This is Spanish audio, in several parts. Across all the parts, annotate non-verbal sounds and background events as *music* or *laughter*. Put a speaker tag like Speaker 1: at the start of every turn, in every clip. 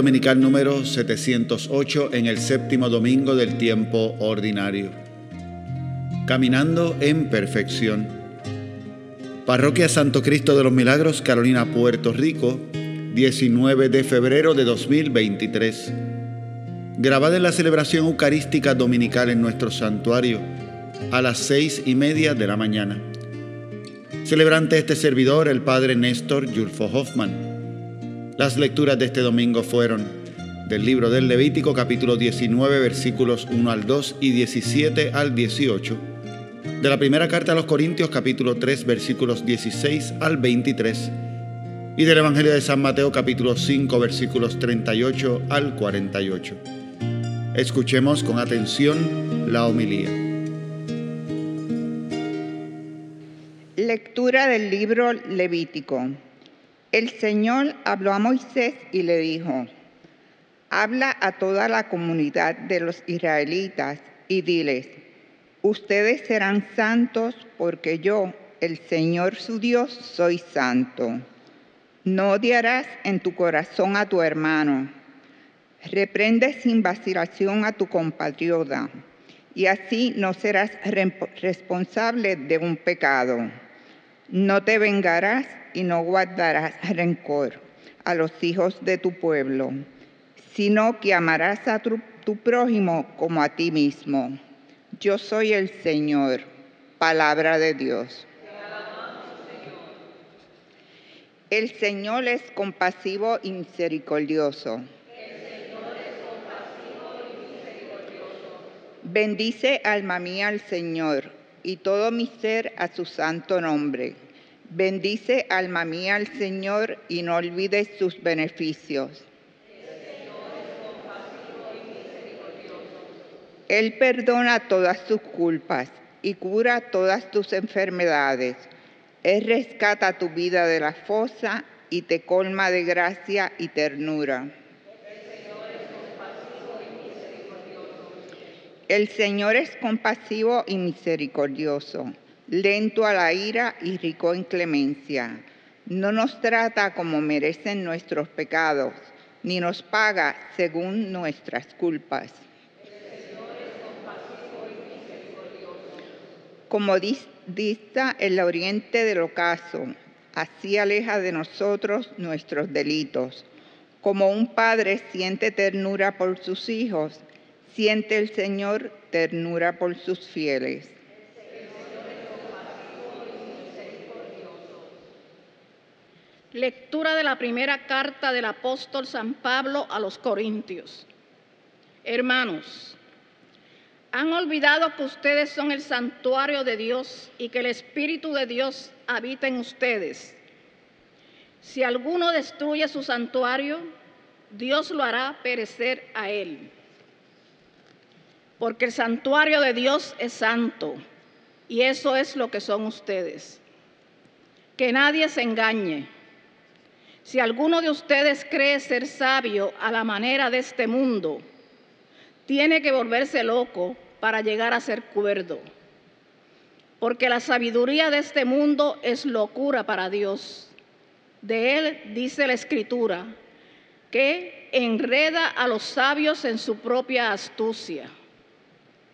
Speaker 1: Dominical número 708 en el séptimo domingo del tiempo ordinario. Caminando en perfección. Parroquia Santo Cristo de los Milagros, Carolina, Puerto Rico, 19 de febrero de 2023. Grabada en la celebración eucarística dominical en nuestro santuario a las seis y media de la mañana. Celebrante este servidor, el padre Néstor Yulfo Hoffman. Las lecturas de este domingo fueron del libro del Levítico capítulo 19 versículos 1 al 2 y 17 al 18, de la primera carta a los Corintios capítulo 3 versículos 16 al 23 y del Evangelio de San Mateo capítulo 5 versículos 38 al 48. Escuchemos con atención la homilía.
Speaker 2: Lectura del libro Levítico. El Señor habló a Moisés y le dijo, habla a toda la comunidad de los israelitas y diles, ustedes serán santos porque yo, el Señor su Dios, soy santo. No odiarás en tu corazón a tu hermano. Reprende sin vacilación a tu compatriota y así no serás responsable de un pecado. No te vengarás y no guardarás rencor a los hijos de tu pueblo, sino que amarás a tu, prójimo como a ti mismo. Yo soy el Señor, palabra de Dios. El Señor es compasivo y misericordioso. Bendice alma mía al Señor y todo mi ser a su santo nombre. Bendice alma mía al Señor y no olvides sus beneficios. Él perdona todas tus culpas y cura todas tus enfermedades. Él rescata tu vida de la fosa y te colma de gracia y ternura. El Señor es compasivo y misericordioso, lento a la ira y rico en clemencia. No nos trata como merecen nuestros pecados, ni nos paga según nuestras culpas. Como dista el oriente del ocaso, así aleja de nosotros nuestros delitos. Como un padre siente ternura por sus hijos, Siente el Señor ternura por sus fieles.
Speaker 3: Lectura de la primera carta del apóstol San Pablo a los Corintios. Hermanos, ¿han olvidado que ustedes son el santuario de Dios y que el Espíritu de Dios habita en ustedes? Si alguno destruye su santuario, Dios lo hará perecer a él porque el santuario de Dios es santo y eso es lo que son ustedes. Que nadie se engañe. Si alguno de ustedes cree ser sabio a la manera de este mundo, tiene que volverse loco para llegar a ser cuerdo. Porque la sabiduría de este mundo es locura para Dios. De él dice la escritura, que enreda a los sabios en su propia astucia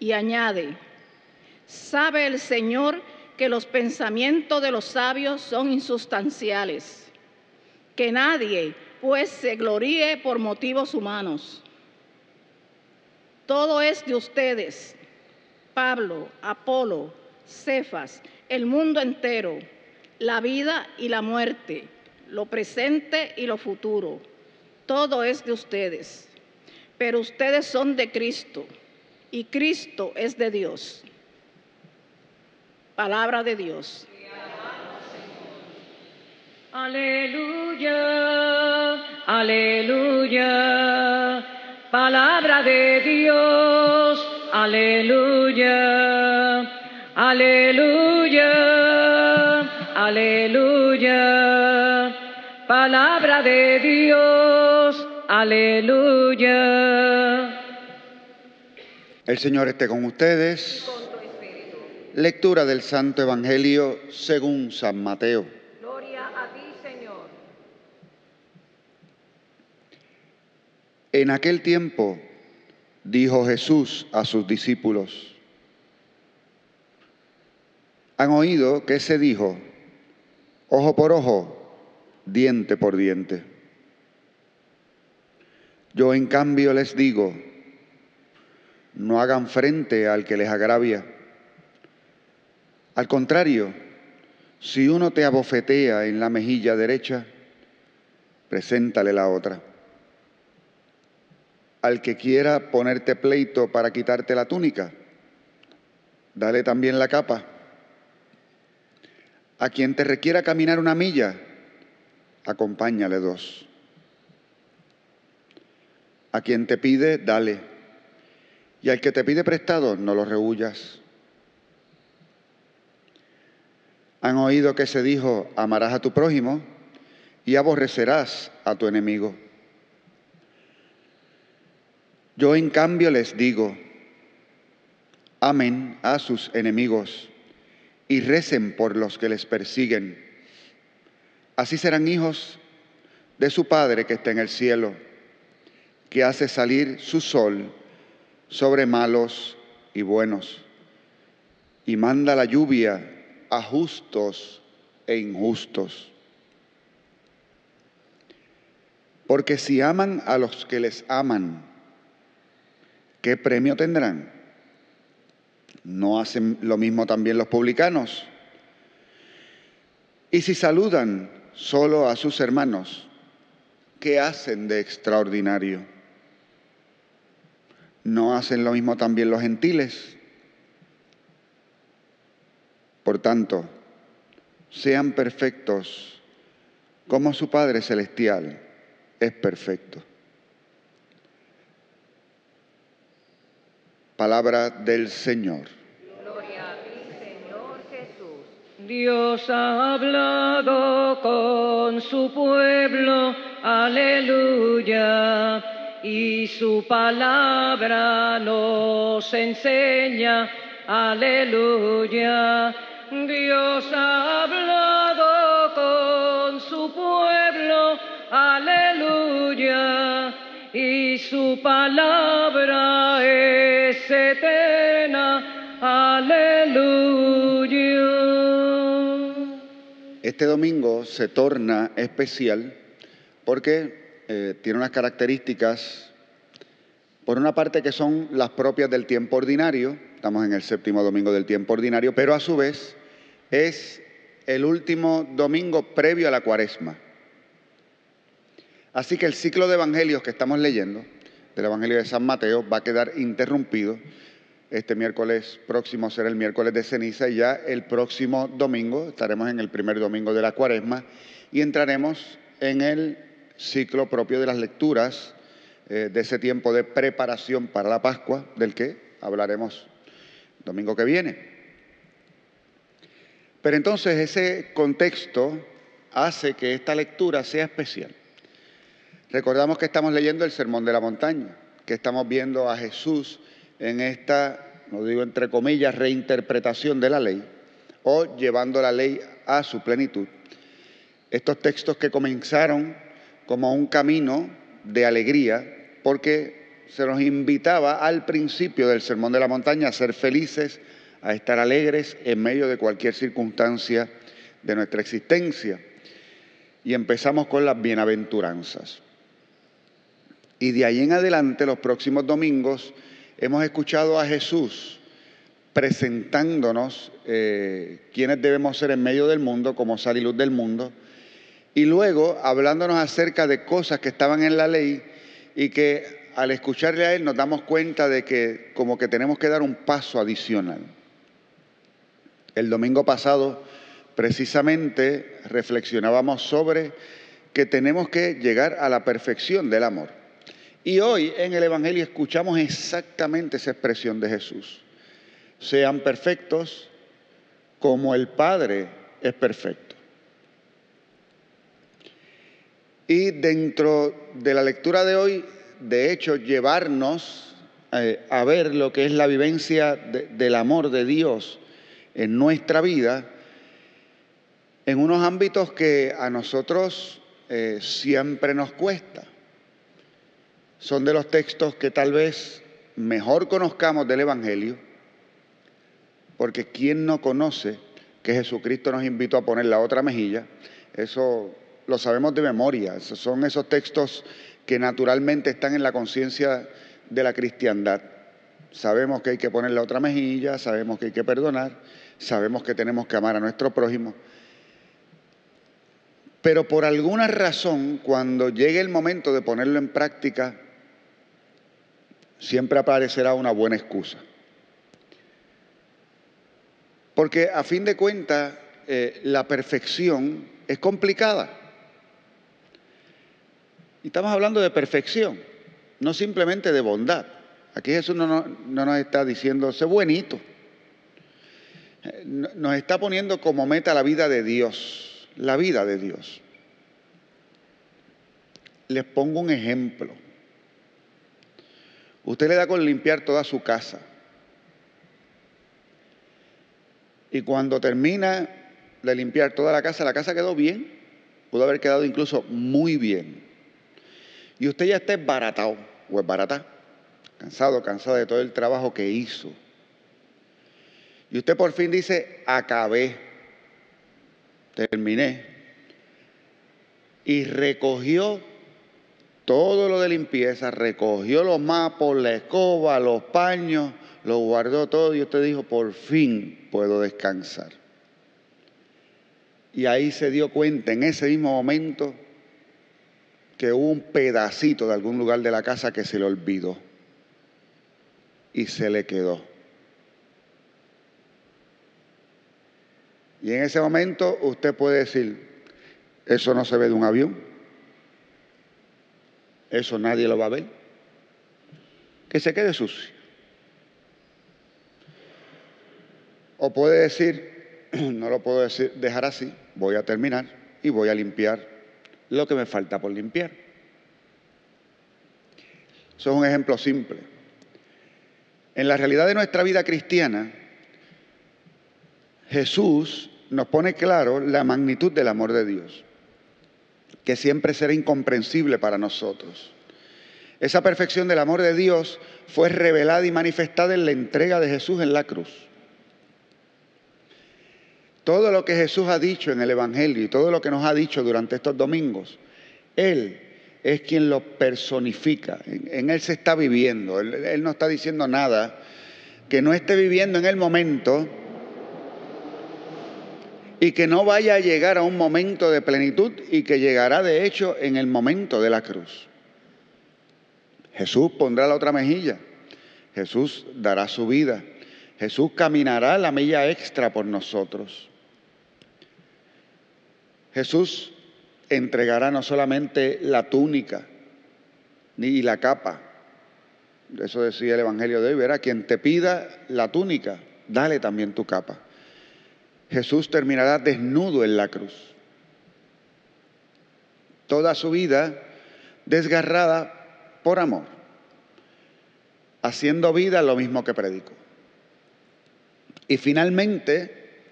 Speaker 3: y añade, sabe el Señor que los pensamientos de los sabios son insustanciales, que nadie pues se gloríe por motivos humanos. Todo es de ustedes, Pablo, Apolo, Cefas, el mundo entero, la vida y la muerte, lo presente y lo futuro. Todo es de ustedes, pero ustedes son de Cristo y Cristo es de Dios. Palabra de Dios.
Speaker 4: Aleluya, aleluya, palabra de Dios, aleluya, aleluya, aleluya, palabra de Dios, aleluya.
Speaker 1: El Señor esté con ustedes. Lectura del Santo Evangelio según San Mateo.
Speaker 3: Gloria a ti, Señor.
Speaker 1: En aquel tiempo dijo Jesús a sus discípulos, han oído que se dijo, ojo por ojo, diente por diente. Yo en cambio les digo, no hagan frente al que les agravia. Al contrario, si uno te abofetea en la mejilla derecha, preséntale la otra. Al que quiera ponerte pleito para quitarte la túnica, dale también la capa. A quien te requiera caminar una milla, acompáñale dos. A quien te pide, dale. Y al que te pide prestado, no lo rehuyas. Han oído que se dijo, amarás a tu prójimo y aborrecerás a tu enemigo. Yo en cambio les digo, amen a sus enemigos y recen por los que les persiguen. Así serán hijos de su Padre que está en el cielo, que hace salir su sol sobre malos y buenos, y manda la lluvia a justos e injustos. Porque si aman a los que les aman, ¿qué premio tendrán? ¿No hacen lo mismo también los publicanos? Y si saludan solo a sus hermanos, ¿qué hacen de extraordinario? ¿No hacen lo mismo también los gentiles? Por tanto, sean perfectos como su Padre Celestial es perfecto. Palabra del Señor.
Speaker 4: Gloria a ti, Señor Jesús. Dios ha hablado con su pueblo, aleluya, y su palabra nos enseña, aleluya. Dios ha hablado con su pueblo, aleluya, su palabra es eterna, aleluya.
Speaker 1: Este domingo se torna especial porque eh, tiene unas características, por una parte que son las propias del tiempo ordinario, estamos en el séptimo domingo del tiempo ordinario, pero a su vez es el último domingo previo a la cuaresma. Así que el ciclo de evangelios que estamos leyendo, del Evangelio de San Mateo, va a quedar interrumpido. Este miércoles próximo será el miércoles de ceniza y ya el próximo domingo estaremos en el primer domingo de la cuaresma y entraremos en el ciclo propio de las lecturas eh, de ese tiempo de preparación para la Pascua, del que hablaremos domingo que viene. Pero entonces ese contexto hace que esta lectura sea especial. Recordamos que estamos leyendo el Sermón de la Montaña, que estamos viendo a Jesús en esta, no digo entre comillas, reinterpretación de la ley o llevando la ley a su plenitud. Estos textos que comenzaron como un camino de alegría, porque se nos invitaba al principio del Sermón de la Montaña a ser felices, a estar alegres en medio de cualquier circunstancia de nuestra existencia. Y empezamos con las bienaventuranzas. Y de ahí en adelante, los próximos domingos, hemos escuchado a Jesús presentándonos eh, quiénes debemos ser en medio del mundo, como sal y luz del mundo, y luego hablándonos acerca de cosas que estaban en la ley y que al escucharle a Él nos damos cuenta de que como que tenemos que dar un paso adicional. El domingo pasado precisamente reflexionábamos sobre que tenemos que llegar a la perfección del amor. Y hoy en el Evangelio escuchamos exactamente esa expresión de Jesús. Sean perfectos como el Padre es perfecto. Y dentro de la lectura de hoy, de hecho, llevarnos eh, a ver lo que es la vivencia de, del amor de Dios en nuestra vida, en unos ámbitos que a nosotros eh, siempre nos cuesta. Son de los textos que tal vez mejor conozcamos del Evangelio, porque ¿quién no conoce que Jesucristo nos invitó a poner la otra mejilla? Eso lo sabemos de memoria, son esos textos que naturalmente están en la conciencia de la cristiandad. Sabemos que hay que poner la otra mejilla, sabemos que hay que perdonar, sabemos que tenemos que amar a nuestro prójimo. Pero por alguna razón, cuando llegue el momento de ponerlo en práctica, siempre aparecerá una buena excusa. Porque a fin de cuentas, eh, la perfección es complicada. Y estamos hablando de perfección, no simplemente de bondad. Aquí Jesús no, no, nos está diciendo, sé buenito. Nos está poniendo como meta la vida de Dios, la vida de Dios. Les pongo un ejemplo. Usted le da con limpiar toda su casa. Y cuando termina de limpiar toda la casa, la casa quedó bien. Pudo haber quedado incluso muy bien. Y usted ya está baratado o es barata, cansado, cansado de todo el trabajo que hizo. Y usted por fin dice, acabé, terminé. Y recogió todo lo de limpieza, recogió los mapos, la escoba, los paños, lo guardó todo y usted dijo, por fin puedo descansar. Y ahí se dio cuenta en ese mismo momento que hubo un pedacito de algún lugar de la casa que se le olvidó y se le quedó. Y en ese momento usted puede decir, eso no se ve de un avión. Eso nadie lo va a ver. Que se quede sucio. O puede decir, *clears throat* no lo puedo decir, dejar así, voy a terminar y voy a limpiar lo que me falta por limpiar. Eso es un ejemplo simple. En la realidad de nuestra vida cristiana, Jesús nos pone claro la magnitud del amor de Dios que siempre será incomprensible para nosotros. Esa perfección del amor de Dios fue revelada y manifestada en la entrega de Jesús en la cruz. Todo lo que Jesús ha dicho en el Evangelio y todo lo que nos ha dicho durante estos domingos, Él es quien lo personifica. En, Él se está viviendo. él no está diciendo nada que no esté viviendo en el momento y que no vaya a llegar a un momento de plenitud y que llegará de hecho en el momento de la cruz. Jesús pondrá la otra mejilla, Jesús dará su vida, Jesús caminará la milla extra por nosotros. Jesús entregará no solamente la túnica ni la capa, eso decía el Evangelio de hoy, verá, quien te pida la túnica, dale también tu capa. Jesús terminará desnudo en la cruz. Toda su vida desgarrada por amor, haciendo vida lo mismo que predicó. Y finalmente,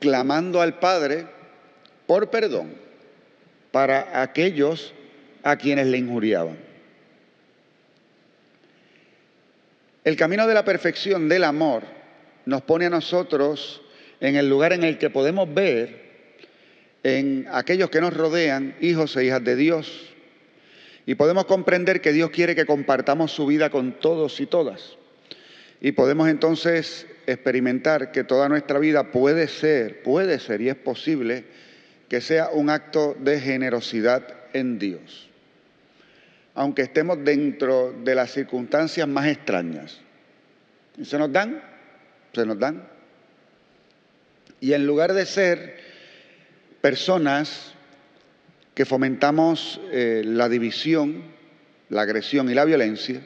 Speaker 1: clamando al Padre por perdón para aquellos a quienes le injuriaban. El camino de la perfección del amor nos pone a nosotros en el lugar en el que podemos ver en aquellos que nos rodean, hijos e hijas de Dios. Y podemos comprender que Dios quiere que compartamos su vida con todos y todas. Y podemos entonces experimentar que toda nuestra vida puede ser, puede ser y es posible que sea un acto de generosidad en Dios. Aunque estemos dentro de las circunstancias más extrañas. ¿Y se nos dan? Se nos dan. Y en lugar de ser personas que fomentamos eh, la división, la agresión y la violencia,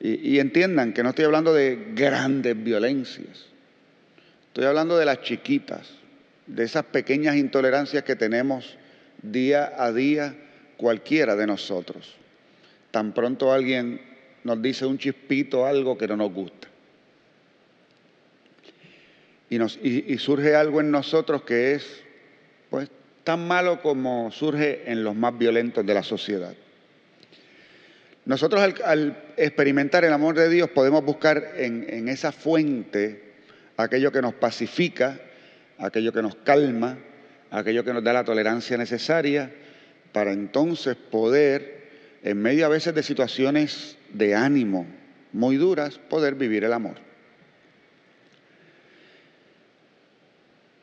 Speaker 1: y, y entiendan que no estoy hablando de grandes violencias, estoy hablando de las chiquitas, de esas pequeñas intolerancias que tenemos día a día cualquiera de nosotros. Tan pronto alguien nos dice un chispito, algo que no nos gusta y, surge algo en nosotros que es pues, tan malo como surge en los más violentos de la sociedad. Nosotros al, experimentar el amor de Dios podemos buscar en, esa fuente aquello que nos pacifica, aquello que nos calma, aquello que nos da la tolerancia necesaria para entonces poder, en medio a veces de situaciones de ánimo muy duras, poder vivir el amor.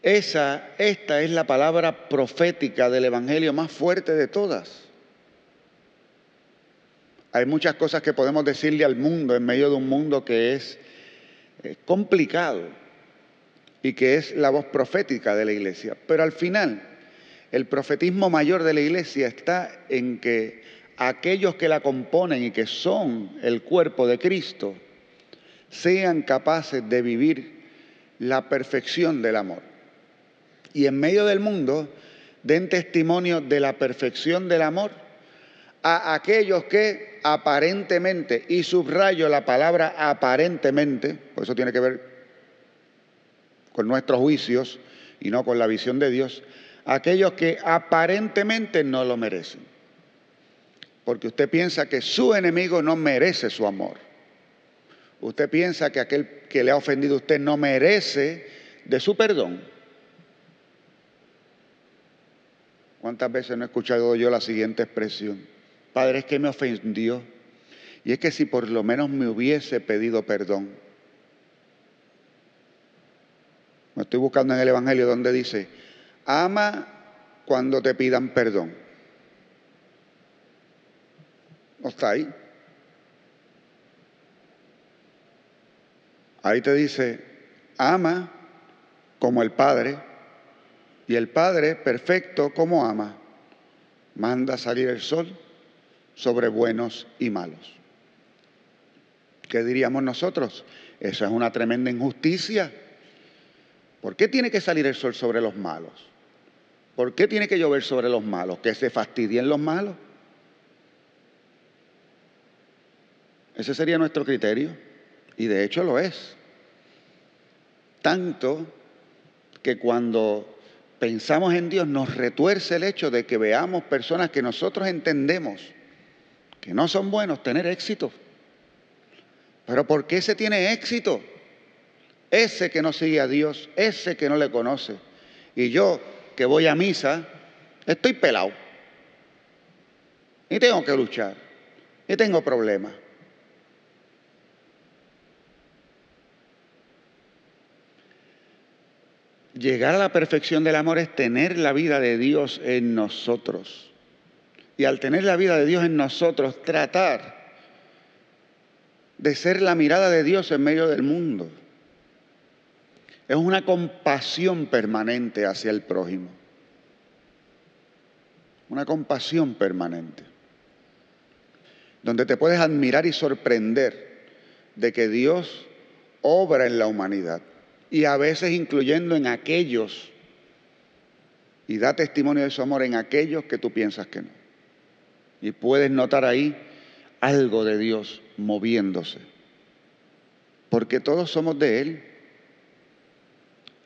Speaker 1: Esa, esta es la palabra profética del Evangelio más fuerte de todas. Hay muchas cosas que podemos decirle al mundo en medio de un mundo que es eh, complicado y que es la voz profética de la iglesia. Pero al final, el profetismo mayor de la iglesia está en que aquellos que la componen y que son el cuerpo de Cristo sean capaces de vivir la perfección del amor. Y en medio del mundo den testimonio de la perfección del amor a aquellos que aparentemente, y subrayo la palabra aparentemente, por eso tiene que ver con nuestros juicios y no con la visión de Dios, aquellos que aparentemente no lo merecen. Porque usted piensa que su enemigo no merece su amor. Usted piensa que aquel que le ha ofendido a usted no merece de su perdón. ¿Cuántas veces no he escuchado yo la siguiente expresión? Padre, es que me ofendió. Y es que si por lo menos me hubiese pedido perdón. Me estoy buscando en el Evangelio donde dice, ama cuando te pidan perdón. ¿No está ahí? Ahí te dice, ama como el Padre, y el Padre perfecto como ama, manda salir el sol sobre buenos y malos. ¿Qué diríamos nosotros? Esa es una tremenda injusticia. ¿Por qué tiene que salir el sol sobre los malos? ¿Por qué tiene que llover sobre los malos? ¿Que se fastidien los malos? Ese sería nuestro criterio. Y de hecho lo es. Tanto que cuando pensamos en Dios nos retuerce el hecho de que veamos personas que nosotros entendemos que no son buenos tener éxito. Pero ¿por qué se tiene éxito? Ese que no sigue a Dios, ese que no le conoce. Y yo que voy a misa, estoy pelado. Y tengo que luchar. Y tengo problemas. Llegar a la perfección del amor es tener la vida de Dios en nosotros y al tener la vida de Dios en nosotros, tratar de ser la mirada de Dios en medio del mundo. Es una compasión permanente hacia el prójimo. Una compasión permanente. Donde te puedes admirar y sorprender de que Dios obra en la humanidad. Y a veces incluyendo en aquellos, y da testimonio de su amor en aquellos que tú piensas que no. Y puedes notar ahí algo de Dios moviéndose. Porque todos somos de Él.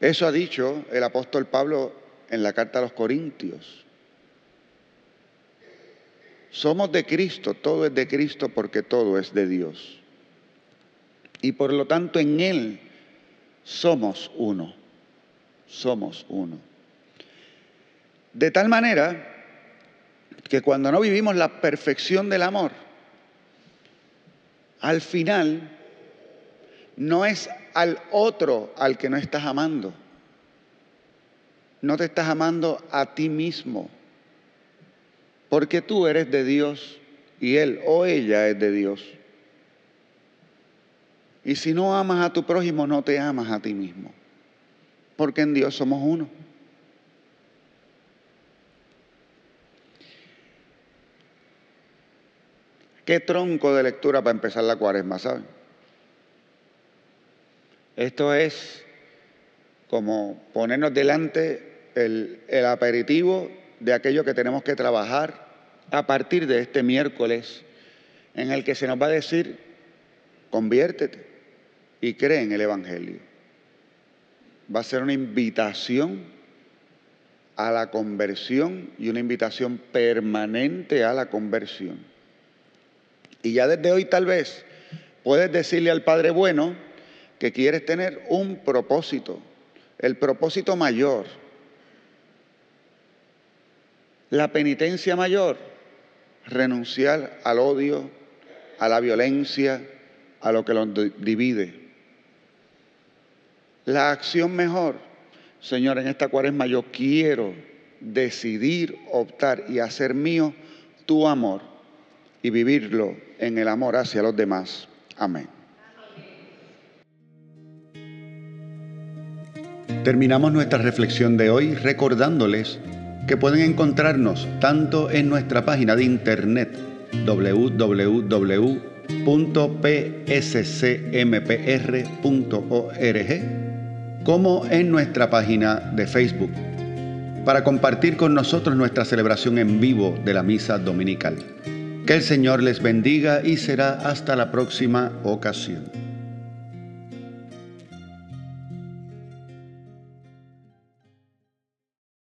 Speaker 1: Eso ha dicho el apóstol Pablo en la carta a los Corintios. Somos de Cristo, todo es de Cristo porque todo es de Dios. Y por lo tanto en Él somos uno, somos uno. De tal manera que cuando no vivimos la perfección del amor, al final no es al otro al que no estás amando. No te estás amando a ti mismo. Porque tú eres de Dios y él o ella es de Dios. Y si no amas a tu prójimo, no te amas a ti mismo. Porque en Dios somos uno. Qué tronco de lectura para empezar la cuaresma, ¿saben? Esto es como ponernos delante el, el aperitivo de aquello que tenemos que trabajar a partir de este miércoles, en el que se nos va a decir, conviértete y cree en el Evangelio. Va a ser una invitación a la conversión y una invitación permanente a la conversión. Y ya desde hoy tal vez puedes decirle al Padre Bueno que quieres tener un propósito, el propósito mayor, la penitencia mayor, renunciar al odio, a la violencia, a lo que los divide. La acción mejor, Señor, en esta cuaresma yo quiero decidir, optar y hacer mío tu amor y vivirlo en el amor hacia los demás. Amén. Terminamos nuestra reflexión de hoy recordándoles que pueden encontrarnos tanto en nuestra página de internet www.pscmpr.org como en nuestra página de Facebook para compartir con nosotros nuestra celebración en vivo de la misa dominical. Que el Señor les bendiga y será hasta la próxima ocasión.